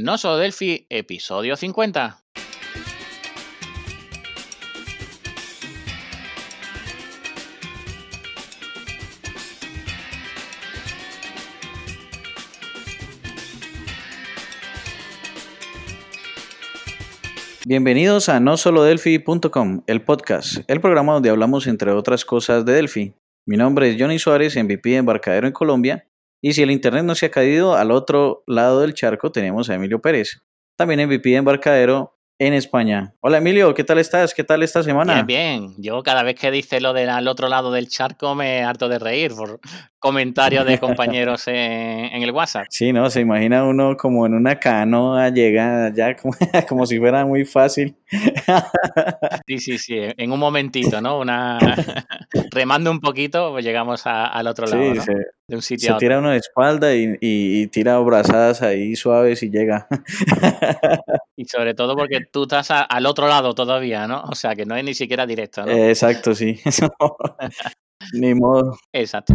No Solo Delphi, episodio 50. Bienvenidos a nosolodelphi.com, el podcast, el programa donde hablamos entre otras cosas de Delphi. Mi nombre es Johnny Suárez, MVP de Embarcadero en Colombia, y si el internet no se ha caído, al otro lado del charco tenemos a Emilio Pérez, también MVP de Embarcadero en España. Hola Emilio, ¿qué tal estás? ¿Qué tal esta semana? Bien, bien. Yo cada vez que dice lo del otro lado del charco me harto de reír por comentarios de compañeros en, el WhatsApp. Sí, no, se imagina uno como en una canoa, llega ya como, como si fuera muy fácil. Sí, sí, sí, en un momentito, ¿no? Una remando un poquito, pues llegamos al otro lado, ¿no? de un sitio se tira uno de espalda y, tira abrazadas ahí suaves y llega. Y sobre todo porque tú estás al otro lado todavía, ¿no? O sea, que no es ni siquiera directo, ¿no? exacto, sí. ni modo. Exacto.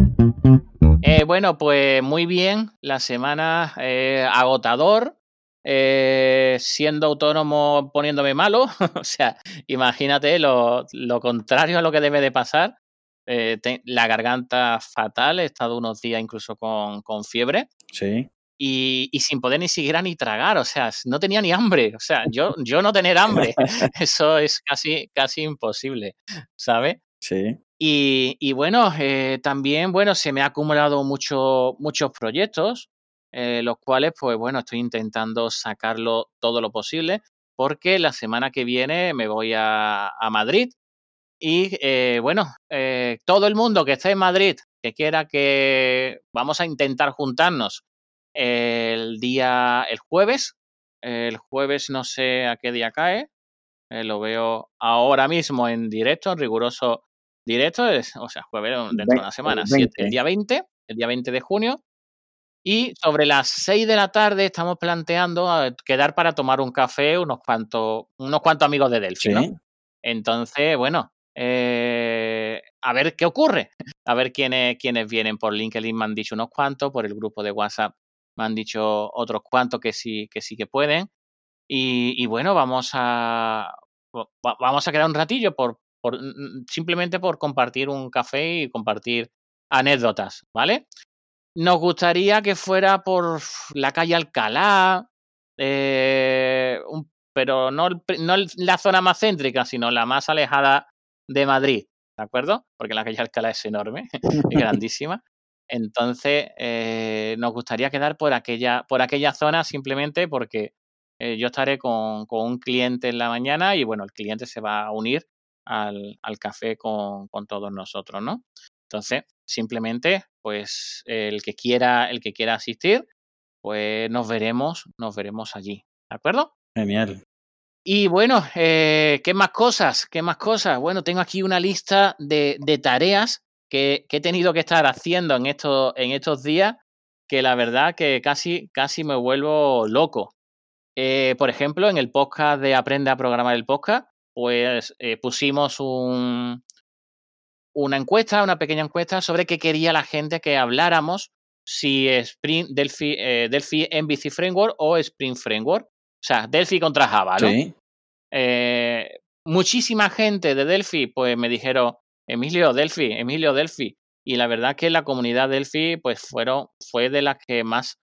Eh, bueno, pues muy bien, la semana eh, agotador, eh, siendo autónomo poniéndome malo, o sea, imagínate lo, lo, contrario a lo que debe de pasar. la garganta fatal, he estado unos días incluso con, con fiebre. Sí. Y, y, sin poder ni siquiera ni tragar, o sea, no tenía ni hambre, o sea, yo, yo no tener hambre, eso es casi, casi imposible, ¿sabes? Sí. Y, bueno, eh, también, bueno, se me ha acumulado mucho, muchos proyectos, eh, los cuales, pues bueno, estoy intentando sacarlo todo lo posible, porque la semana que viene me voy a, Madrid. Y eh, bueno, todo el mundo que esté en Madrid, que quiera que vamos a intentar juntarnos el día, el jueves, el jueves no sé a qué día cae, lo veo ahora mismo en directo, en riguroso directo, es, o sea, jueves dentro de una semana, el día 20, el día 20 de junio. Y sobre las 6 de la tarde estamos planteando quedar para tomar un café unos cuantos, unos cuantos amigos de Delphi, ¿no? Entonces, bueno, eh, a ver qué ocurre. A ver quiénes, quiénes vienen. Por LinkedIn me han dicho unos cuantos, por el grupo de WhatsApp me han dicho otros cuantos que sí que, sí que pueden. Y, y bueno, vamos a, vamos a quedar un ratillo por, simplemente por compartir un café y compartir anécdotas, ¿vale? Nos gustaría que fuera por la calle Alcalá, eh, pero no, no la zona más céntrica, sino la más alejada de Madrid, ¿de acuerdo? Porque la calle Alcalá es enorme, es grandísima. Entonces, eh, nos gustaría quedar por aquella, por aquella zona simplemente porque eh, yo estaré con, con, un cliente en la mañana y bueno, el cliente se va a unir al, al café con, con, todos nosotros, ¿no? Entonces, simplemente, pues el que quiera, el que quiera asistir, pues nos veremos, nos veremos allí, ¿de acuerdo? Genial. Y bueno, eh, ¿qué más cosas? ¿Qué más cosas? Bueno, tengo aquí una lista de, de tareas que, que, he tenido que estar haciendo en estos, en estos días que la verdad que casi, casi me vuelvo loco. Eh, por ejemplo, en el podcast de Aprende a programar el podcast, pues eh, pusimos un, una encuesta, una pequeña encuesta sobre qué quería la gente que habláramos, si Spring, Delphi, eh, Delphi MVC Framework o Spring Framework. O sea, Delphi contra Java, ¿no? Sí. Eh, muchísima gente de Delphi, pues me dijeron, Emilio, Delphi, Emilio, Delphi. Y la verdad que la comunidad Delphi, pues fueron, fue de las que más,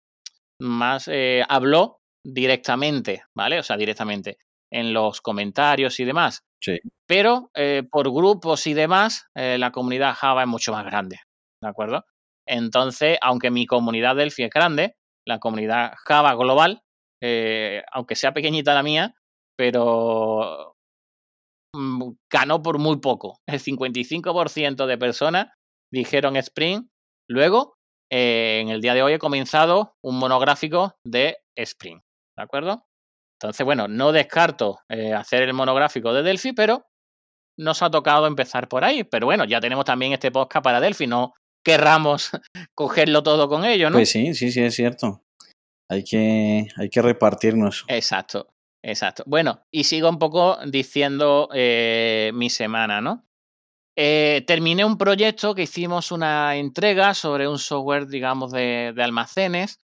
más eh, habló directamente, ¿vale? O sea, directamente en los comentarios y demás. Sí. Pero eh, por grupos y demás, eh, la comunidad Java es mucho más grande, ¿de acuerdo? Entonces, aunque mi comunidad Delphi es grande, la comunidad Java global, aunque sea pequeñita la mía, pero ganó por muy poco. El 55% de personas dijeron Spring. Luego, en el día de hoy he comenzado un monográfico de Spring, ¿de acuerdo? Entonces, bueno, no descarto eh, hacer el monográfico de Delphi, pero nos ha tocado empezar por ahí. Pero bueno, ya tenemos también este podcast para Delphi, no querramos cogerlo todo con ello, ¿no? Pues sí, sí, sí, es cierto. Hay que, hay que repartirnos. Exacto, exacto. Bueno, y sigo un poco diciendo eh, mi semana, ¿no? Eh, terminé un proyecto que hicimos una entrega sobre un software, digamos, de, de almacenes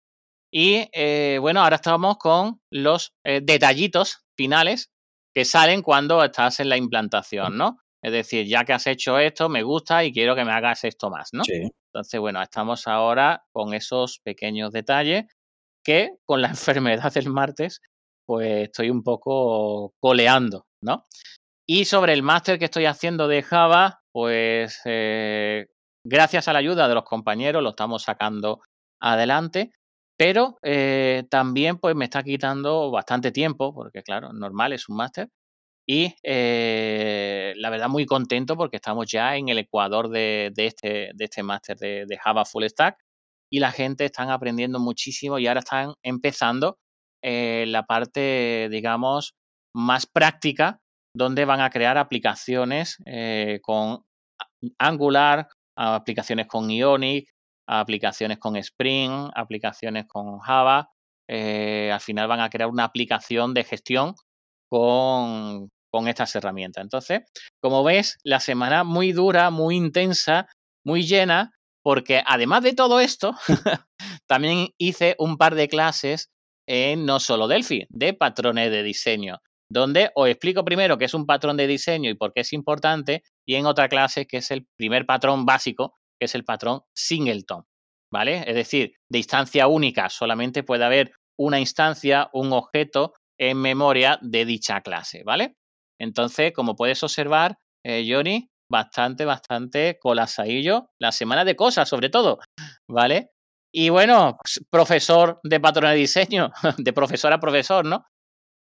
Y eh, bueno, ahora estamos con los detallitos finales que salen cuando estás en la implantación, ¿no? Es decir, ya que has hecho esto, me gusta y quiero que me hagas esto más, ¿no? Sí. Entonces, bueno, estamos ahora con esos pequeños detalles que con la enfermedad del martes, pues estoy un poco coleando, ¿no? Y sobre el máster que estoy haciendo de Java, pues eh, gracias a la ayuda de los compañeros lo estamos sacando adelante, pero eh, también pues me está quitando bastante tiempo, porque claro, normal, es un máster, y eh, la verdad muy contento porque estamos ya en el ecuador de, este, de este máster de, de, Java Full Stack y la gente están aprendiendo muchísimo y ahora están empezando eh, la parte, digamos, más práctica donde van a crear aplicaciones eh, con Angular, aplicaciones con Ionic, aplicaciones con Spring, aplicaciones con Java. Eh, al final van a crear una aplicación de gestión con, con estas herramientas. Entonces, como ves, la semana muy dura, muy intensa, muy llena, porque además de todo esto, también hice un par de clases en no solo Delphi, de patrones de diseño, donde os explico primero qué es un patrón de diseño y por qué es importante, y en otra clase que es el primer patrón básico, que es el patrón singleton, ¿vale? Es decir, de instancia única, solamente puede haber una instancia, un objeto en memoria de dicha clase, ¿vale? Entonces, como puedes observar, eh, Johnny, bastante, bastante colapsadillo la semana de cosas, sobre todo, ¿vale? Y bueno, profesor de patrón de diseño, de profesor a profesor, ¿no?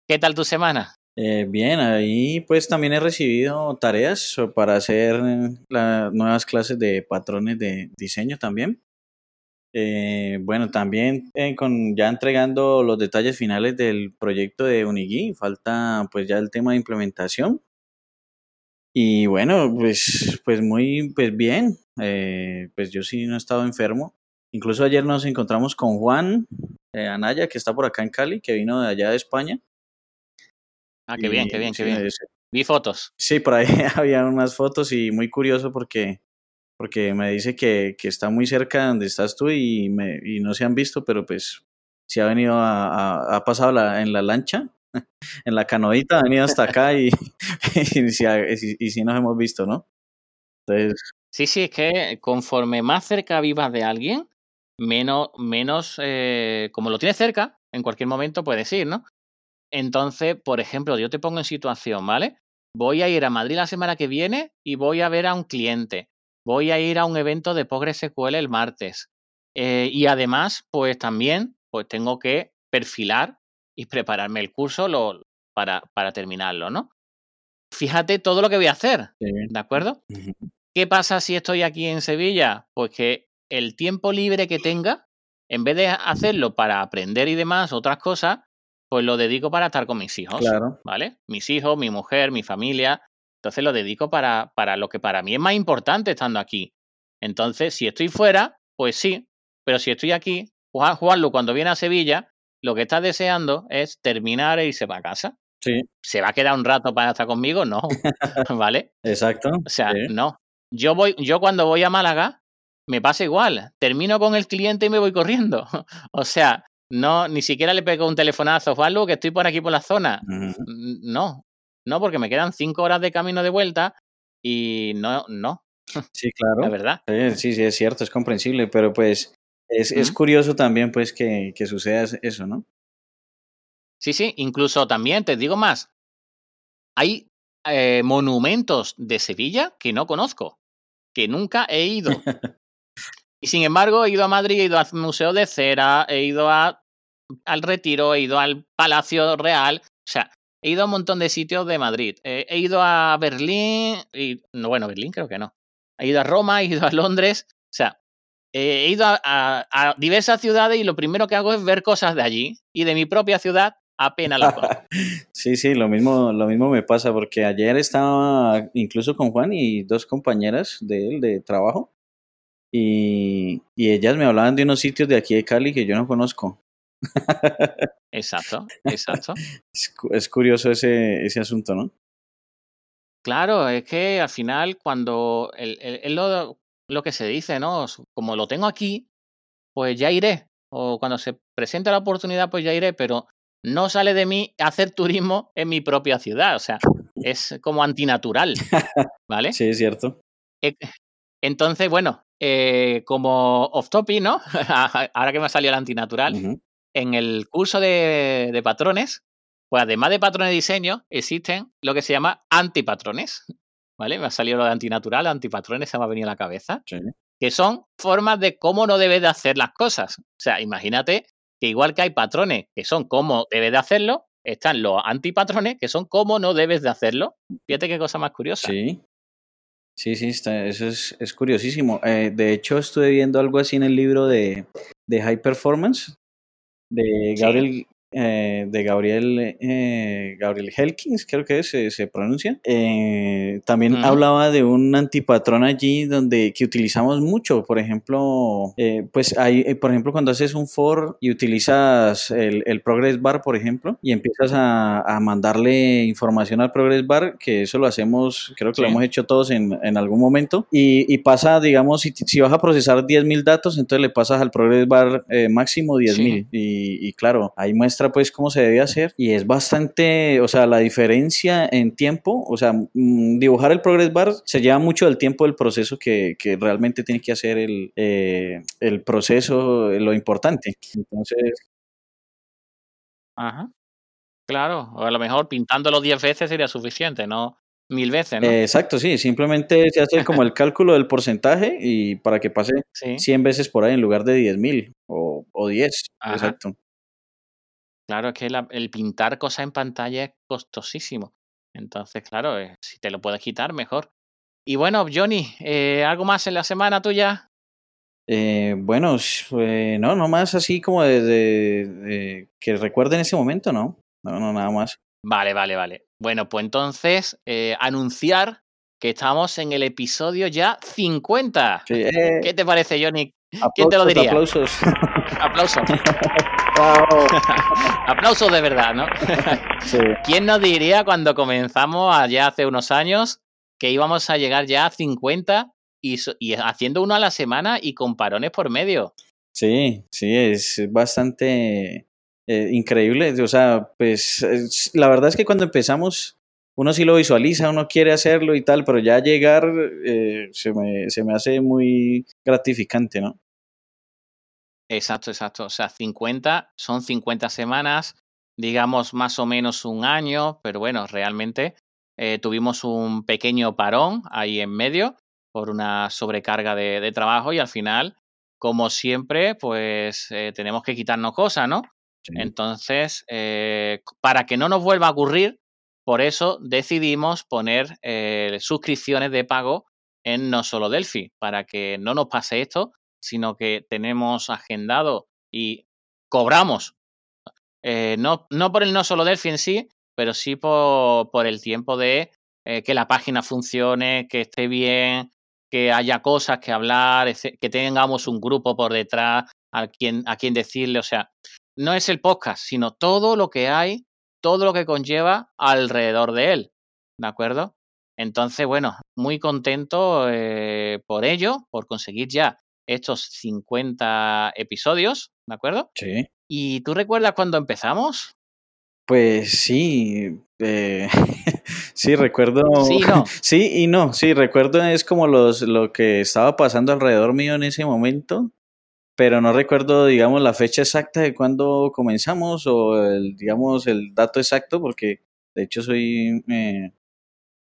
¿Qué tal tu semana? Eh, bien, ahí pues también he recibido tareas para hacer las nuevas clases de patrones de diseño también. Eh, bueno, también eh, con ya entregando los detalles finales del proyecto de Unigui, falta pues ya el tema de implementación. Y bueno, pues, pues muy pues bien, pues yo sí no he estado enfermo. Incluso ayer nos encontramos con Juan Anaya, que está por acá en Cali, que vino de allá de España. Ah, qué bien, qué bien, qué bien. Vi fotos. Sí, por ahí había unas fotos y muy curioso porque porque me dice que, que, está muy cerca de donde estás tú y, me, y no se han visto, pero pues si ha venido a, ha pasado la, en la lancha, en la canoita, ha venido hasta acá y, y, si, nos hemos visto, ¿no? Entonces... Sí, sí, es que conforme más cerca vivas de alguien, menos, menos eh, como lo tienes cerca, en cualquier momento puedes ir, ¿no? Entonces, por ejemplo, yo te pongo en situación, ¿vale? Voy a ir a Madrid la semana que viene y voy a ver a un cliente voy a ir a un evento de PostgreSQL el martes. Eh, y además, pues también pues tengo que perfilar y prepararme el curso lo, para, para, terminarlo, ¿no? Fíjate todo lo que voy a hacer, ¿de acuerdo? ¿Qué pasa si estoy aquí en Sevilla? Pues que el tiempo libre que tenga, en vez de hacerlo para aprender y demás, otras cosas, pues lo dedico para estar con mis hijos, claro. ¿vale? Mis hijos, mi mujer, mi familia, entonces lo dedico para, para lo que para mí es más importante estando aquí. Entonces, si estoy fuera, pues sí, pero si estoy aquí, Juan, Juanlu cuando viene a Sevilla, lo que está deseando es terminar e irse para casa. Sí. ¿Se va a quedar un rato para estar conmigo? No. ¿Vale? Exacto. O sea, no. Yo voy, yo cuando voy a Málaga, me pasa igual. Termino con el cliente y me voy corriendo. o sea, no, ni siquiera le pego un telefonazo, Juanlu, que estoy por aquí por la zona. No, no, porque me quedan cinco horas de camino de vuelta y no, no. Sí, claro. La verdad. Sí, sí, es cierto, es comprensible, pero pues es, es curioso también pues que, que suceda eso, ¿no? Sí, sí, incluso también, te digo más, hay eh, monumentos de Sevilla que no conozco, que nunca he ido. y sin embargo, he ido a Madrid, he ido al Museo de Cera, he ido a, al Retiro, he ido al Palacio Real. O sea, He ido a un montón de sitios de Madrid. Eh, he ido a Berlín, y, no, bueno, Berlín creo que no. He ido a Roma, he ido a Londres. O sea, he ido a, a, diversas ciudades y lo primero que hago es ver cosas de allí. Y de mi propia ciudad apenas la conozco. sí, sí, lo mismo, lo mismo me pasa porque ayer estaba incluso con Juan y dos compañeras de él de trabajo. Y, y ellas me hablaban de unos sitios de aquí de Cali que yo no conozco. Exacto, exacto. Es, curioso ese, ese asunto, ¿no? Claro, es que al final cuando es lo, lo, que se dice, ¿no? Como lo tengo aquí, pues ya iré. o cuando se presente la oportunidad, pues ya iré, pero no sale de mí hacer turismo en mi propia ciudad. O sea, es como antinatural. ¿Vale? Sí, es cierto. Eh, entonces, bueno, eh, como off topic, ¿no? Ahora que me ha salido el antinatural, en el curso de, de, patrones, pues además de patrones de diseño, existen lo que se llama antipatrones. ¿Vale? Me ha salido lo de antinatural, antipatrones, se me ha venido a la cabeza. Sí. Que son formas de cómo no debes de hacer las cosas. O sea, imagínate que igual que hay patrones que son cómo debes de hacerlo, están los antipatrones que son cómo no debes de hacerlo. Fíjate qué cosa más curiosa. Sí. Sí, sí, está, eso es, es curiosísimo. Eh, de hecho, estuve viendo algo así en el libro de, de High Performance de Gabriel, eh, de Gabriel, eh, Gabriel Helkins, creo que se, se pronuncia. Eh, también hablaba de un antipatrón allí donde que utilizamos mucho. Por ejemplo, pues hay, por ejemplo, cuando haces un for y utilizas el, el progress bar, por ejemplo, y empiezas a, a mandarle información al progress bar, que eso lo hacemos, creo que Sí. lo hemos hecho todos en, en algún momento, y, y pasa, digamos, si, si vas a procesar 10.000 datos, entonces le pasas al progress bar máximo 10.000. Sí. Y, y claro, ahí muestra pues cómo se debe hacer y es bastante, o sea, la diferencia en tiempo, o sea, mm, dibujar el progress bar se lleva mucho del tiempo del proceso que, que realmente tiene que hacer el, eh, el proceso, lo importante. Entonces, Ajá. Claro, o a lo mejor pintándolo 10 veces sería suficiente, no mil veces, ¿no? exacto, sí, simplemente se hace como el cálculo del porcentaje y para que pase sí, 100 veces por ahí en lugar de 10.000 o, o 10, Ajá. exacto. Claro, es que la- el pintar cosas en pantalla es costosísimo. Entonces, claro, eh, si te lo puedes quitar, mejor. Y bueno, Johnny, eh, ¿algo más en la semana tuya? Eh, bueno, no, no más así como de, de- de- que recuerde en ese momento, ¿no? No, no, nada más. Vale, vale, vale. Bueno, pues entonces, anunciar que estamos en el episodio ya 50. Sí, eh, ¿Qué te parece, Johnny? ¿Quién te lo diría? Aplausos. Aplausos. Bravo. Aplausos de verdad, ¿no? Sí, ¿Quién nos diría cuando comenzamos allá hace unos años que íbamos a llegar ya a 50 y, haciendo uno a la semana y con parones por medio? sí, sí, es bastante eh, increíble. O sea, pues es- la verdad es que cuando empezamos, uno sí lo visualiza, uno quiere hacerlo y tal, pero ya llegar eh, se me, se me hace muy gratificante, ¿no? Exacto, exacto. O sea, 50 son 50 semanas, digamos más o menos un año, pero bueno, realmente eh, tuvimos un pequeño parón ahí en medio por una sobrecarga de, de trabajo y al final, como siempre, pues eh, tenemos que quitarnos cosas, ¿no? Sí. Entonces, eh, para que no nos vuelva a ocurrir, por eso decidimos poner suscripciones de pago en No Solo Delphi, para que no nos pase esto, sino que tenemos agendado y cobramos, eh, no, no por el No Solo Delphi en sí, pero sí por, por el tiempo de eh, que la página funcione, que esté bien, que haya cosas que hablar, que tengamos un grupo por detrás a quien, a quien decirle, o sea, no es el podcast, sino todo lo que hay, todo lo que conlleva alrededor de él, ¿de acuerdo? Entonces, bueno, muy contento eh, por ello, por conseguir ya estos 50 episodios, ¿de acuerdo? Sí. ¿Y tú recuerdas cuando empezamos? Pues sí, eh, sí, recuerdo. Sí, no. Sí y no, sí, recuerdo es como los, lo que estaba pasando alrededor mío en ese momento, pero no recuerdo, digamos, la fecha exacta de cuándo comenzamos o el, digamos, el dato exacto, porque de hecho soy, eh,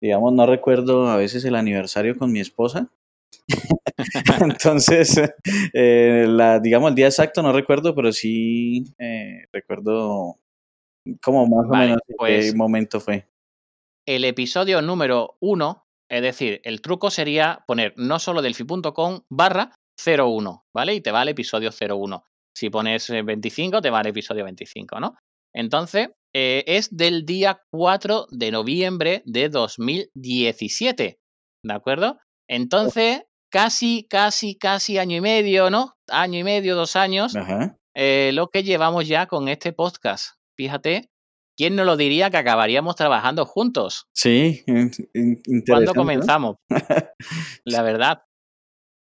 digamos, no recuerdo a veces el aniversario con mi esposa. Entonces, eh, la, digamos, el día exacto no recuerdo, pero sí eh, recuerdo como más Vale, o menos en pues- qué momento fue. El episodio número 1, es decir, el truco sería poner no solo delphi.com barra 01, ¿vale? Y te va el episodio 01. Si pones eh, 25, te va el episodio 25, ¿no? Entonces, eh, es del día 4 de noviembre de 2017, ¿de acuerdo? Entonces, casi, casi, casi año y medio, ¿no? Año y medio, dos años, Ajá. eh, lo que llevamos ya con este podcast. Fíjate, ¿quién nos lo diría que acabaríamos trabajando juntos? Sí, in- in- interesante. ¿Cuándo ¿no? comenzamos? La verdad.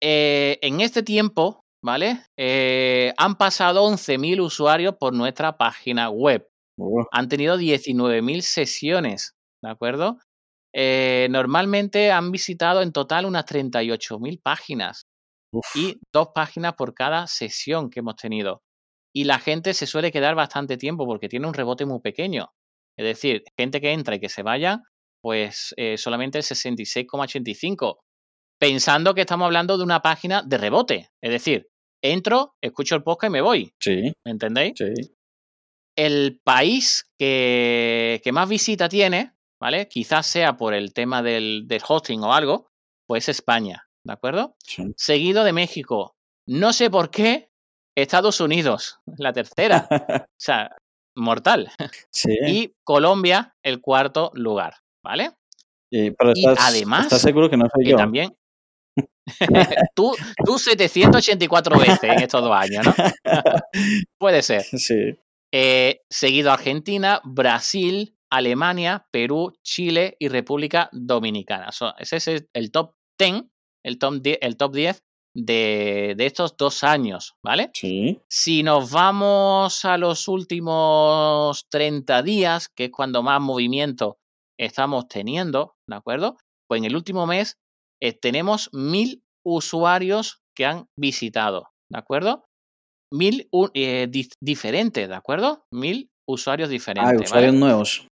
Eh, en este tiempo, ¿vale? Eh, han pasado 11.000 usuarios por nuestra página web. Oh, Han tenido 19.000 sesiones, ¿de acuerdo? Eh, normalmente han visitado en total unas 38.000 páginas uf, y dos páginas por cada sesión que hemos tenido. Y la gente se suele quedar bastante tiempo porque tiene un rebote muy pequeño. Es decir, gente que entra y que se vaya, pues eh, solamente el 66,85. Pensando que estamos hablando de una página de rebote. Es decir, entro, escucho el podcast y me voy. Sí, ¿Me entendéis? sí. El país que, que más visita tiene, ¿vale? Quizás sea por el tema del, del hosting o algo, pues España, ¿de acuerdo? sí. Seguido de México. No sé por qué Estados Unidos, la tercera. O sea, mortal. Sí. Y Colombia, el cuarto lugar, ¿vale? Y- pero y estás, además, ¿estás seguro que no soy Que yo? también. tú, tú 784 veces en estos dos años, ¿no? Puede ser. Sí. Eh, seguido Argentina, Brasil, Alemania, Perú, Chile y República Dominicana. So- ese es el- top 10, el top 10, el top 10 de, de estos dos años, ¿vale? Sí. Si nos vamos a los últimos 30 días, que es cuando más movimiento estamos teniendo, ¿de acuerdo? Pues en el último mes eh, tenemos mil usuarios que han visitado, ¿de acuerdo? Mil eh, di- diferentes, ¿de acuerdo? Mil usuarios diferentes. Ah, ¿vale? usuarios nuevos.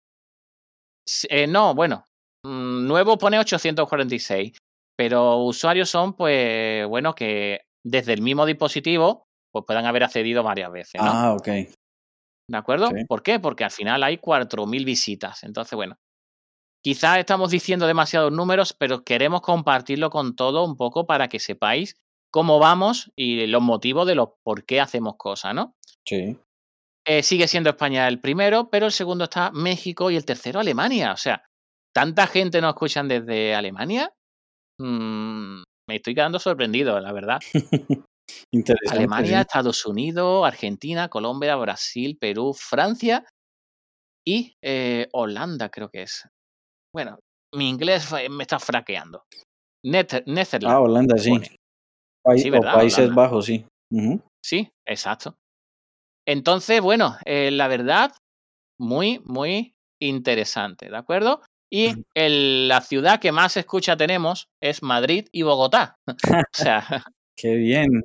Eh, no, bueno, mm, nuevo pone 846, pero usuarios son, pues, bueno, que desde el mismo dispositivo, pues puedan haber accedido varias veces, ¿no? Ah, ok. ¿De acuerdo? Sí. ¿Por qué? Porque al final hay 4.000 visitas. Entonces, bueno, quizás estamos diciendo demasiados números, pero queremos compartirlo con todo un poco para que sepáis cómo vamos y los motivos de los por qué hacemos cosas, ¿no? Sí. Eh, sigue siendo España el primero, pero el segundo está México y el tercero Alemania. O sea, ¿tanta gente nos escuchan desde Alemania? Mm, me estoy quedando sorprendido, la verdad. Interesante. Alemania. Estados Unidos, Argentina, Colombia, Brasil, Perú, Francia y eh, Holanda, creo que es. Bueno, mi inglés me está fraqueando. Nether- Ah, Netherlands. Holanda, sí. Sí. Países Holanda. Bajos, sí. Sí, exacto. Entonces, bueno, eh, la verdad, muy, muy interesante, ¿de acuerdo? Y el- la ciudad que más escucha tenemos es Madrid y Bogotá. O sea, Qué bien.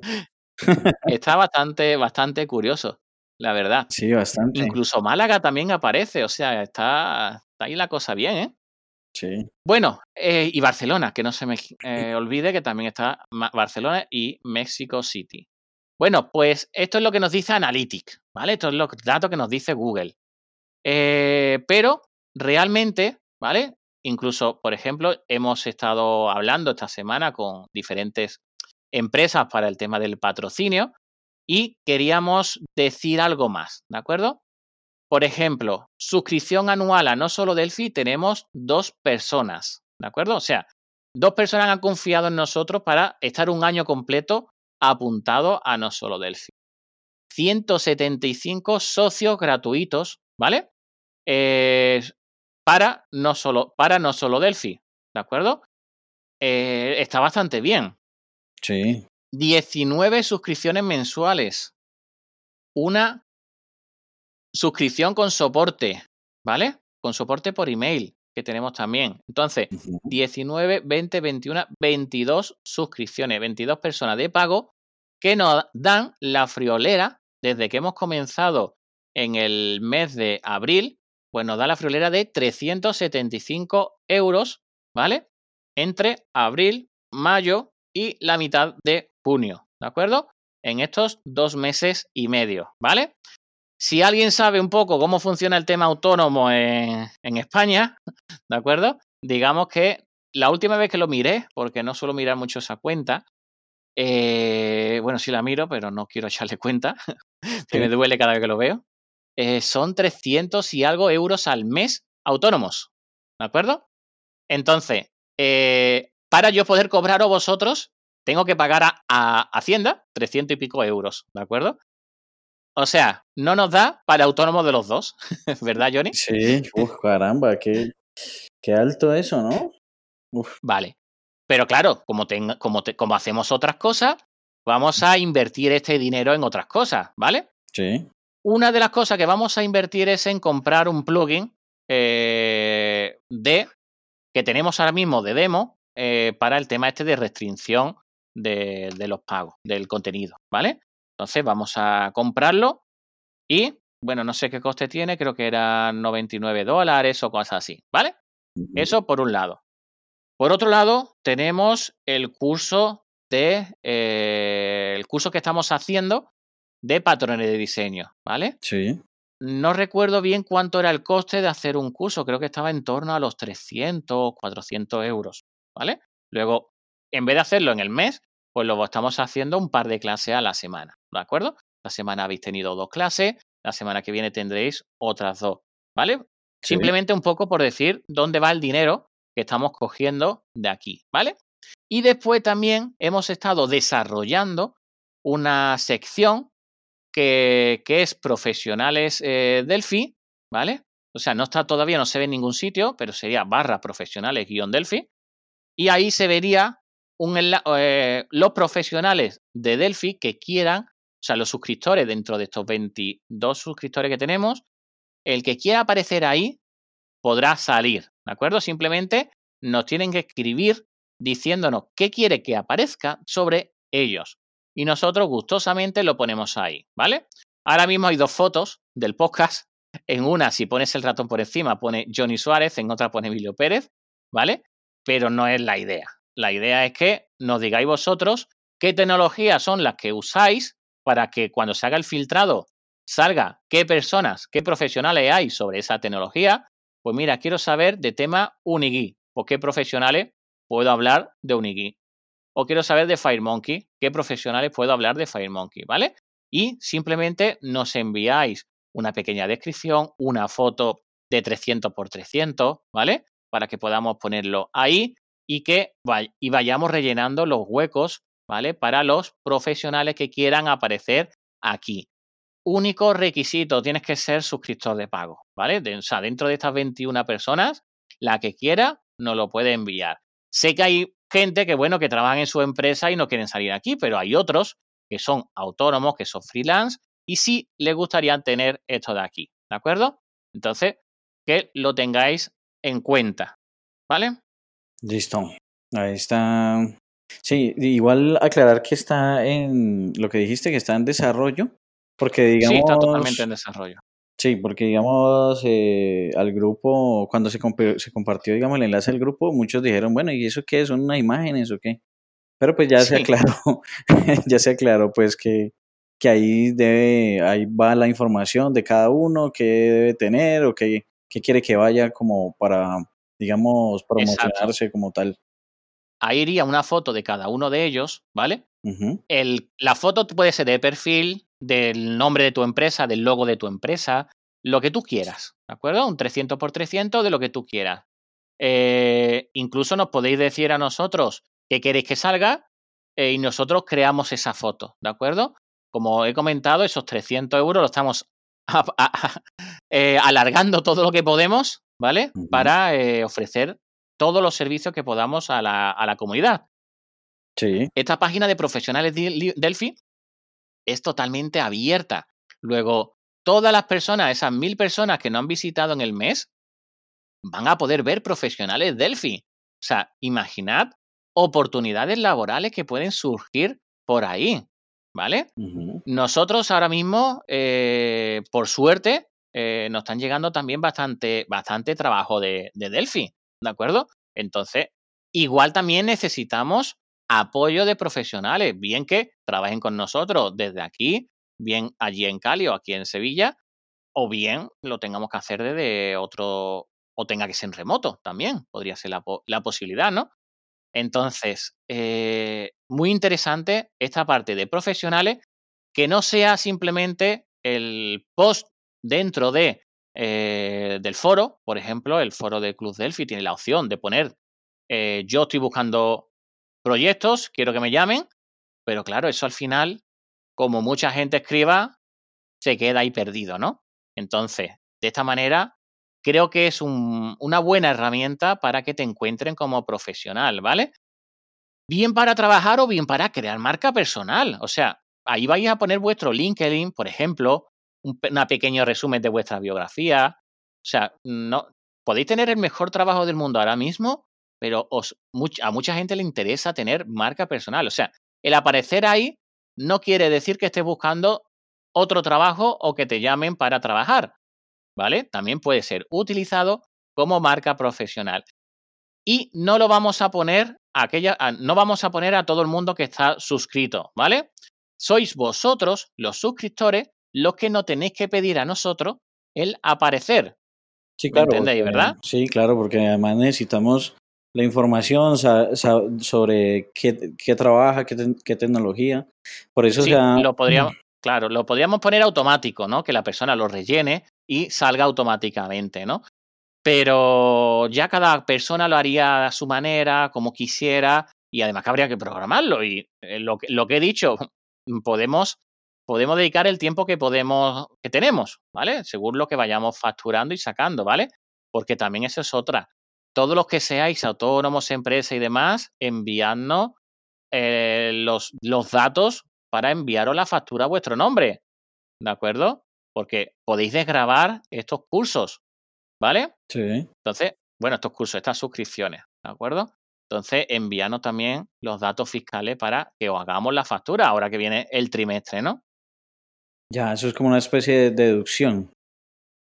está bastante, bastante curioso, la verdad. Sí, bastante. Incluso Málaga también aparece, o sea, está, está ahí la cosa bien, ¿eh? Sí. Bueno, eh, y Barcelona, que no se me eh, olvide que también está Barcelona y Mexico City. Bueno, pues esto es lo que nos dice Analytics, ¿vale? Esto es los datos que nos dice Google. Eh, pero realmente, ¿vale? Incluso, por ejemplo, hemos estado hablando esta semana con diferentes empresas para el tema del patrocinio y queríamos decir algo más, ¿de acuerdo? Por ejemplo, suscripción anual a No Solo Delphi tenemos dos personas, ¿de acuerdo? O sea, dos personas han confiado en nosotros para estar un año completo apuntado a No Solo Delphi. 175 socios gratuitos, ¿vale? Eh, para, no solo, para No Solo Delphi, ¿de acuerdo? Eh, está bastante bien. Sí. 19 suscripciones mensuales. Una suscripción con soporte, ¿vale? Con soporte por email, que tenemos también. Entonces, Ujú. 19, 20, 21, 22 suscripciones, 22 personas de pago que nos dan la friolera desde que hemos comenzado en el mes de abril, pues nos da la friolera de 375 euros, ¿vale? Entre abril, mayo y la mitad de junio, ¿de acuerdo? En estos dos meses y medio, ¿vale? Si alguien sabe un poco cómo funciona el tema autónomo en, en España, ¿de acuerdo? Digamos que la última vez que lo miré, porque no suelo mirar mucho esa cuenta, eh, bueno, sí la miro, pero no quiero echarle cuenta, que me duele cada vez que lo veo, eh, son 300 y algo euros al mes autónomos, ¿de acuerdo? Entonces, eh, para yo poder cobraros vosotros, tengo que pagar a, a Hacienda 300 y pico euros, ¿de acuerdo? O sea, no nos da para autónomos de los dos, ¿verdad, Johnny? Sí, uf, caramba, qué, qué alto eso, ¿no? Uf, Vale. Pero claro, como, tenga- como, te- como hacemos otras cosas, vamos a invertir este dinero en otras cosas, ¿vale? Sí. Una de las cosas que vamos a invertir es en comprar un plugin eh, de que tenemos ahora mismo de demo eh, para el tema este de restricción de, de, los pagos, del contenido, ¿vale? Entonces vamos a comprarlo y, bueno, no sé qué coste tiene, creo que eran 99 dólares o cosas así, ¿vale? Eso por un lado. Por otro lado, tenemos el curso de eh, el curso que estamos haciendo de patrones de diseño, ¿vale? Sí. No recuerdo bien cuánto era el coste de hacer un curso, creo que estaba en torno a los 300, 400 euros, ¿vale? Luego, en vez de hacerlo en el mes, pues lo estamos haciendo un par de clases a la semana, ¿de acuerdo? La semana habéis tenido dos clases, la semana que viene tendréis otras dos, ¿vale? Sí. Simplemente un poco por decir dónde va el dinero que estamos cogiendo de aquí, ¿vale? Y después también hemos estado desarrollando una sección que, que es profesionales eh, Delphi, ¿vale? O sea, no está todavía, no se ve en ningún sitio, pero sería barra profesionales guion Delphi. Y ahí se vería eh, los profesionales de Delphi que quieran, o sea, los suscriptores dentro de estos 22 suscriptores que tenemos, el que quiera aparecer ahí podrá salir, ¿de acuerdo? Simplemente nos tienen que escribir diciéndonos qué quiere que aparezca sobre ellos. Y nosotros gustosamente lo ponemos ahí, ¿vale? Ahora mismo hay dos fotos del podcast. En una, si pones el ratón por encima, pone Johnny Suárez, en otra pone Emilio Pérez, ¿vale? Pero no es la idea. La idea es que nos digáis vosotros qué tecnologías son las que usáis para que cuando se haga el filtrado salga qué personas, qué profesionales hay sobre esa tecnología. Pues mira, quiero saber de tema Unigui, o qué profesionales puedo hablar de Unigui. O quiero saber de FireMonkey, qué profesionales puedo hablar de FireMonkey, ¿vale? Y simplemente nos enviáis una pequeña descripción, una foto de 300 por 300, ¿vale? Para que podamos ponerlo ahí y que y vayamos rellenando los huecos, ¿vale? Para los profesionales que quieran aparecer aquí. Único requisito, tienes que ser suscriptor de pago, ¿vale? O sea, dentro de estas 21 personas, la que quiera nos lo puede enviar. Sé que hay gente que, bueno, que trabaja en su empresa y no quieren salir aquí, pero hay otros que son autónomos, que son freelance y sí les gustaría tener esto de aquí, ¿de acuerdo? Entonces, que lo tengáis en cuenta, ¿vale? Listo. Ahí está. Sí, igual aclarar que está en lo que dijiste, que está en desarrollo, porque digamos... Sí, está totalmente en desarrollo. Sí, porque digamos eh, al grupo, cuando se, comp se, compartió digamos el enlace al grupo, muchos dijeron, bueno, ¿y eso qué? ¿Son unas imágenes o qué? Pero pues ya sí. se aclaró, ya se aclaró pues que, que ahí debe, ahí va la información de cada uno, qué debe tener o qué, qué quiere que vaya como para, digamos, promocionarse Exacto. como tal. Ahí iría una foto de cada uno de ellos, ¿vale? Uh -huh. El, la foto puede ser de perfil, del nombre de tu empresa, del logo de tu empresa, lo que tú quieras, ¿de acuerdo? Un 300 por 300 de lo que tú quieras. Eh, incluso nos podéis decir a nosotros qué queréis que salga eh, y nosotros creamos esa foto, ¿de acuerdo? Como he comentado, esos 300 euros lo estamos a, a, a, eh, alargando todo lo que podemos, ¿vale? Uh -huh. Para eh, ofrecer todos los servicios que podamos a la, a la comunidad. Sí. Esta página de profesionales Delphi es totalmente abierta. Luego, todas las personas, esas mil personas que no han visitado en el mes, van a poder ver profesionales Delphi. O sea, imaginad oportunidades laborales que pueden surgir por ahí, ¿vale? Uh -huh. Nosotros ahora mismo, eh, por suerte, eh, nos están llegando también bastante, bastante trabajo de, de Delphi, ¿de acuerdo? Entonces, igual también necesitamos apoyo de profesionales, bien que trabajen con nosotros desde aquí, bien allí en Cali o aquí en Sevilla, o bien lo tengamos que hacer desde otro, o tenga que ser en remoto también, podría ser la, posibilidad, ¿no? Entonces, eh, muy interesante esta parte de profesionales, que no sea simplemente el post dentro de, eh, del foro, por ejemplo, el foro de Club Delphi tiene la opción de poner, eh, yo estoy buscando proyectos, quiero que me llamen, pero claro, eso al final, como mucha gente escriba, se queda ahí perdido, ¿no? Entonces, de esta manera, creo que es un, una buena herramienta para que te encuentren como profesional, ¿vale? bien para trabajar o bien para crear marca personal. O sea, ahí vais a poner vuestro LinkedIn, por ejemplo, un pequeño resumen de vuestra biografía. O sea, no, podéis tener el mejor trabajo del mundo ahora mismo, pero os, a mucha gente le interesa tener marca personal. O sea, el aparecer ahí no quiere decir que estés buscando otro trabajo o que te llamen para trabajar. ¿Vale? También puede ser utilizado como marca profesional. Y no lo vamos a poner a aquella, no vamos a poner a todo el mundo que está suscrito, ¿vale? Sois vosotros, los suscriptores, los que no tenéis que pedir a nosotros el aparecer. Sí, claro. ¿Entendéis, verdad? Sí, claro, porque además necesitamos la información sobre qué, qué trabaja, qué, qué, tecnología. Por eso sí, lo podríamos, claro, lo podríamos poner automático, ¿no? Que la persona lo rellene y salga automáticamente, ¿no? Pero ya cada persona lo haría a su manera, como quisiera, y además que habría que programarlo. Y eh, lo que, lo que he dicho, podemos, podemos dedicar el tiempo que podemos, que tenemos, ¿vale? Según lo que vayamos facturando y sacando, ¿vale? Porque también eso es otra todos los que seáis autónomos, empresa y demás, enviadnos eh, los, los datos para enviaros la factura a vuestro nombre. ¿De acuerdo? Porque podéis desgrabar estos cursos. ¿Vale? Sí. Entonces, bueno, estos cursos, estas suscripciones. ¿De acuerdo? Entonces, envíanos también los datos fiscales para que os hagamos la factura ahora que viene el trimestre, ¿no? Ya, eso es como una especie de deducción.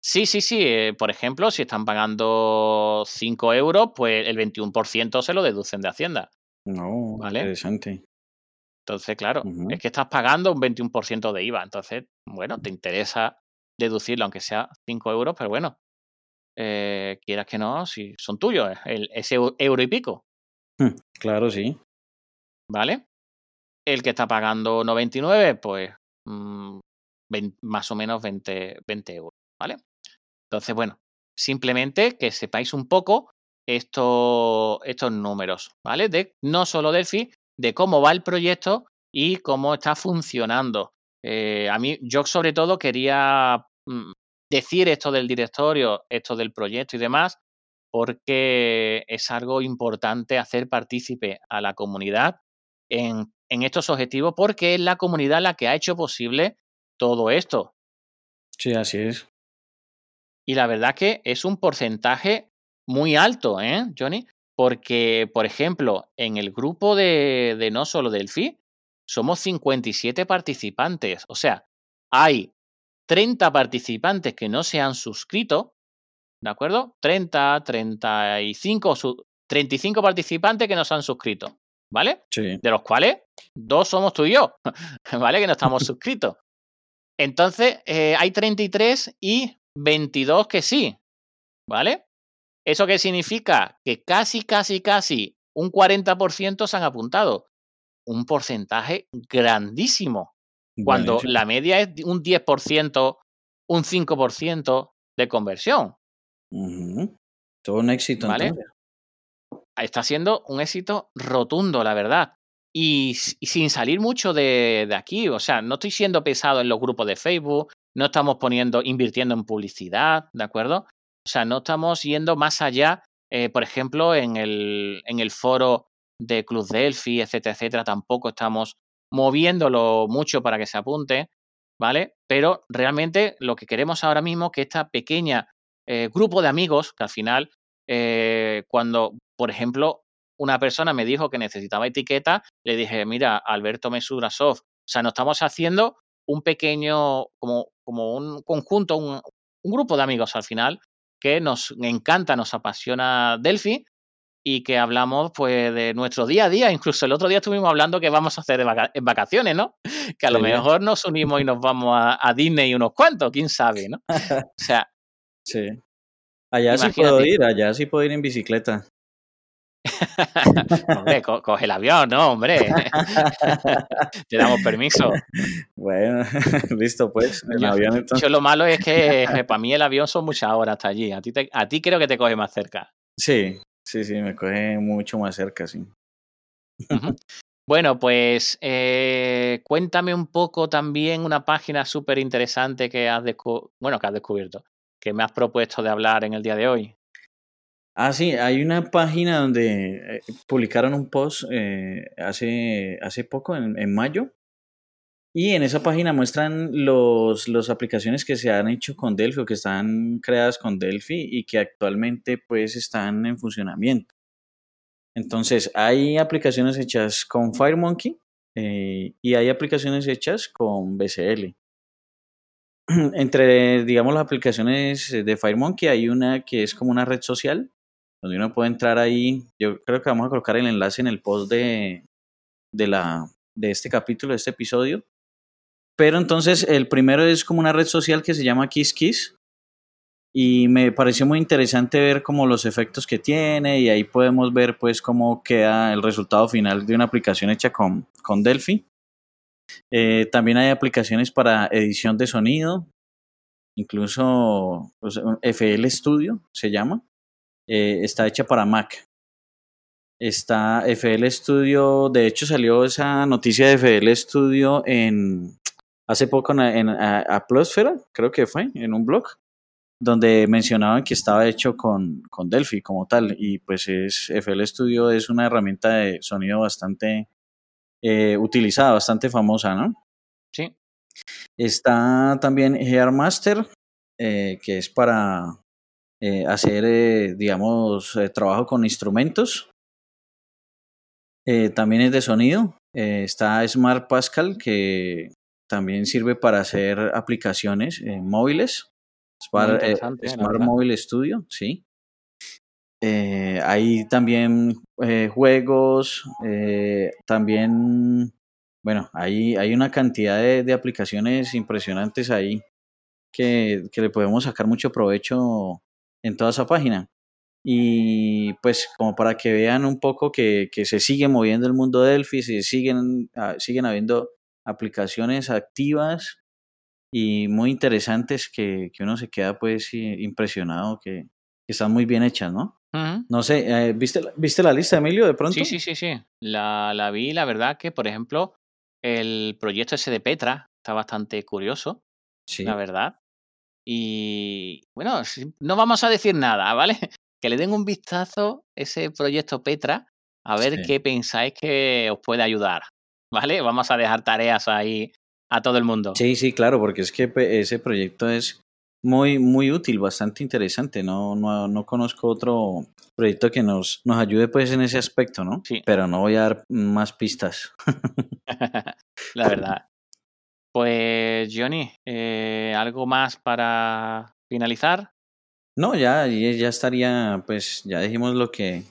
Sí, sí, sí. Eh, por ejemplo, si están pagando 5 euros, pues el 21% se lo deducen de Hacienda. No, ¿vale? interesante. Entonces, claro, es que estás pagando un 21% de IVA. Entonces, bueno, te interesa deducirlo, aunque sea 5 euros, pero bueno, eh, quieras que no, si son tuyos, el, ese euro y pico. Hmm, claro, sí. ¿Vale? El que está pagando 99, pues mmm, más o menos 20, 20 euros. ¿Vale? Entonces, bueno, simplemente que sepáis un poco estos, estos números, ¿vale? De no solo Delphi, de cómo va el proyecto y cómo está funcionando. Eh, a mí, yo sobre todo quería mm, decir esto del directorio, esto del proyecto y demás, porque es algo importante hacer partícipe a la comunidad en, en estos objetivos, porque es la comunidad la que ha hecho posible todo esto. Sí, así es. Y la verdad que es un porcentaje muy alto, ¿eh, Johnny? Porque, por ejemplo, en el grupo de, de no solo del FI, somos 57 participantes. O sea, hay 30 participantes que no se han suscrito, ¿de acuerdo? 30, 35, 35 participantes que no se han suscrito, ¿vale? Sí. De los cuales dos somos tú y yo, ¿vale? Que no estamos suscritos. Entonces, eh, hay 33 y 22 que sí, ¿vale? ¿Eso qué significa? Que casi, casi, casi un 40% se han apuntado. Un porcentaje grandísimo. Cuando la media es un 10%, un 5% de conversión. Todo un éxito. ¿Vale? Está siendo un éxito rotundo, la verdad. Y, sin salir mucho de, de, aquí, o sea, no estoy siendo pesado en los grupos de Facebook, no estamos poniendo, invirtiendo en publicidad, ¿de acuerdo? O sea, no estamos yendo más allá, eh, por ejemplo, en el, en el foro de Club Delphi, etcétera, etcétera, tampoco estamos moviéndolo mucho para que se apunte, ¿vale? Pero realmente lo que queremos ahora mismo es que esta pequeña eh, grupo de amigos, que al final, eh, cuando, por ejemplo, una persona me dijo que necesitaba etiqueta, le dije, mira, Alberto Mesura Soft, o sea, no estamos haciendo un pequeño, como, como un conjunto, un, un, grupo de amigos al final, que nos encanta, nos apasiona Delphi y que hablamos pues de nuestro día a día. Incluso el otro día estuvimos hablando que vamos a hacer en vacaciones, ¿no? Que a lo mejor nos unimos y nos vamos a, a Disney unos cuantos, quién sabe, ¿no? O sea. Sí. Allá sí puedo ir, allá sí puedo ir en bicicleta. hombre, co coge el avión, ¿no? Hombre. Te damos permiso. Bueno, listo, pues. El yo, avión entonces. Yo lo malo es que para mí el avión son muchas horas hasta allí. A ti, te, a ti creo que te coge más cerca. Sí, sí, sí, me coge mucho más cerca, sí. Uh -huh. Bueno, pues eh, cuéntame un poco también una página súper interesante que has, bueno, que has descubierto, que me has propuesto de hablar en el día de hoy. Ah, sí, hay una página donde eh, publicaron un post eh, hace, hace poco, en, en, mayo, y en esa página muestran los, las aplicaciones que se han hecho con Delphi o que están creadas con Delphi y que actualmente pues están en funcionamiento. Entonces, hay aplicaciones hechas con FireMonkey eh, y hay aplicaciones hechas con BCL. Entre, digamos, las aplicaciones de FireMonkey hay una que es como una red social donde uno puede entrar ahí. Yo creo que vamos a colocar el enlace en el post de, de, la, de este capítulo, de este episodio. Pero entonces el primero es como una red social que se llama KissKiss. Y me pareció muy interesante ver como los efectos que tiene y ahí podemos ver pues cómo queda el resultado final de una aplicación hecha con, con Delphi. Eh, también hay aplicaciones para edición de sonido, incluso pues, FL Studio se llama, eh, está hecha para Mac. Está FL Studio, de hecho salió esa noticia de FL Studio en hace poco en, a, creo que fue, en un blog, donde mencionaban que estaba hecho con, con Delphi como tal. Y pues es, FL Studio es una herramienta de sonido bastante eh, utilizada, bastante famosa, ¿no? Sí. Está también Hairmaster, eh, que es para eh, hacer, eh, digamos, eh, trabajo con instrumentos. también es de sonido. está Smart Pascal, que también sirve para hacer aplicaciones móviles. Smart, Smart Mobile Studio, sí. hay también juegos, también, bueno, hay, hay una cantidad de, de aplicaciones impresionantes ahí que, que, le podemos sacar mucho provecho en toda esa página. Y pues como para que vean un poco que, que se sigue moviendo el mundo Delphi, se siguen, ah, siguen habiendo aplicaciones activas y muy interesantes que, que uno se queda pues impresionado que, que están muy bien hechas, ¿no? No sé, eh, ¿viste, ¿viste la lista, Emilio, de pronto? Sí, sí, sí, sí. La, la vi, la verdad que, por ejemplo, el proyecto ese de Petra está bastante curioso, sí. la verdad. Y bueno, no vamos a decir nada, ¿vale? Que le den un vistazo ese proyecto Petra, a ver qué pensáis que os puede ayudar, ¿vale? Vamos a dejar tareas ahí a todo el mundo. Sí, sí, claro, porque es que ese proyecto es muy, muy útil, bastante interesante. No, no, no conozco otro proyecto que nos, nos ayude pues en ese aspecto, ¿no? Sí. Pero no voy a dar más pistas. La verdad. Pues Johnny, eh, ¿algo más para finalizar? No, ya, ya estaría, pues ya dijimos lo que,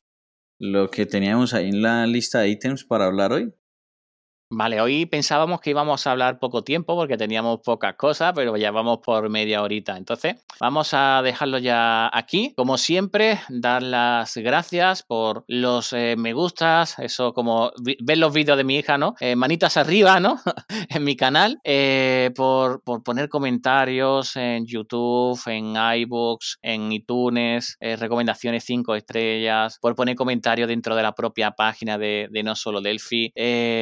lo que teníamos ahí en la lista de ítems para hablar hoy. Vale, hoy pensábamos que íbamos a hablar poco tiempo porque teníamos pocas cosas, pero ya vamos por media horita. Entonces, vamos a dejarlo ya aquí. Como siempre, dar las gracias por los eh, me gustas, eso como ver los vídeos de mi hija, ¿no? Eh, manitas arriba, ¿no? en mi canal, eh, por, por, poner comentarios en YouTube, en iBooks, en iTunes, recomendaciones 5 estrellas, por poner comentarios dentro de la propia página de, de No Solo Delphi.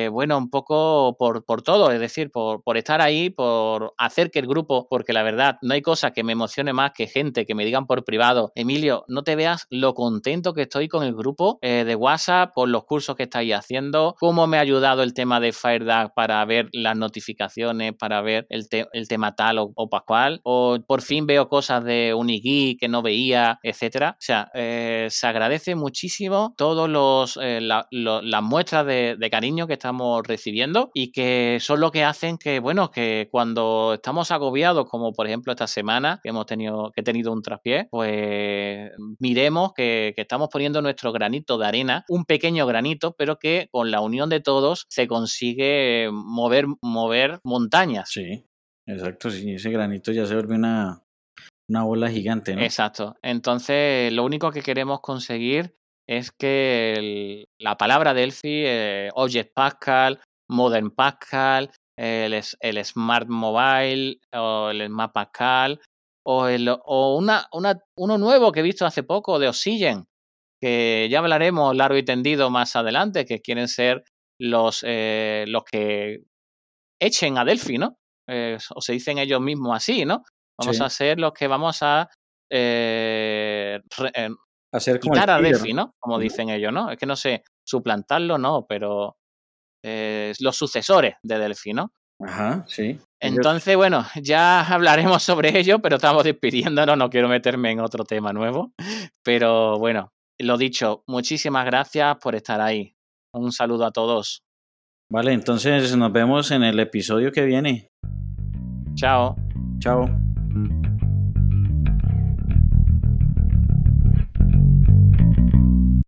bueno, poco por, por todo, es decir, por, por, estar ahí, por hacer que el grupo, porque la verdad, no hay cosa que me emocione más que gente que me digan por privado, Emilio, no te veas lo contento que estoy con el grupo eh, de WhatsApp, por los cursos que estáis haciendo, cómo me ha ayudado el tema de FireDAG para ver las notificaciones, para ver el, el tema tal o, o, pascual, o por fin veo cosas de Unigui que no veía, etcétera. O sea, eh, se agradece muchísimo todos los, eh, las muestras de, de cariño que estamos recibiendo recibiendo y que son lo que hacen que, bueno, que cuando estamos agobiados, como por ejemplo esta semana que hemos tenido, que he tenido un traspié, pues miremos que, que estamos poniendo nuestro granito de arena, un pequeño granito, pero que con la unión de todos se consigue mover, mover montañas. Sí, exacto, sí, ese granito ya se vuelve una, una bola gigante, ¿no? Exacto. Entonces, lo único que queremos conseguir es que el, la palabra Delphi, eh, Object Pascal, Modern Pascal, el, el Smart Mobile o el Smart Pascal o, el, o una, una, uno nuevo que he visto hace poco de Oxygen, que ya hablaremos largo y tendido más adelante, que quieren ser los, eh, los que echen a Delphi, ¿no? Eh, o se dicen ellos mismos así, ¿no? Vamos sí. a ser los que vamos a eh, re, Hacer como quitar a el Tiger. Delphi, ¿no? Como dicen ellos, ¿no? Es que no sé, suplantarlo, no, pero eh, los sucesores de Delphi, ¿no? Ajá, sí. Entonces, bueno, ya hablaremos sobre ello, pero estamos despidiéndonos, no quiero meterme en otro tema nuevo. Pero bueno, lo dicho, muchísimas gracias por estar ahí. Un saludo a todos. Vale, entonces nos vemos en el episodio que viene. Chao. Chao.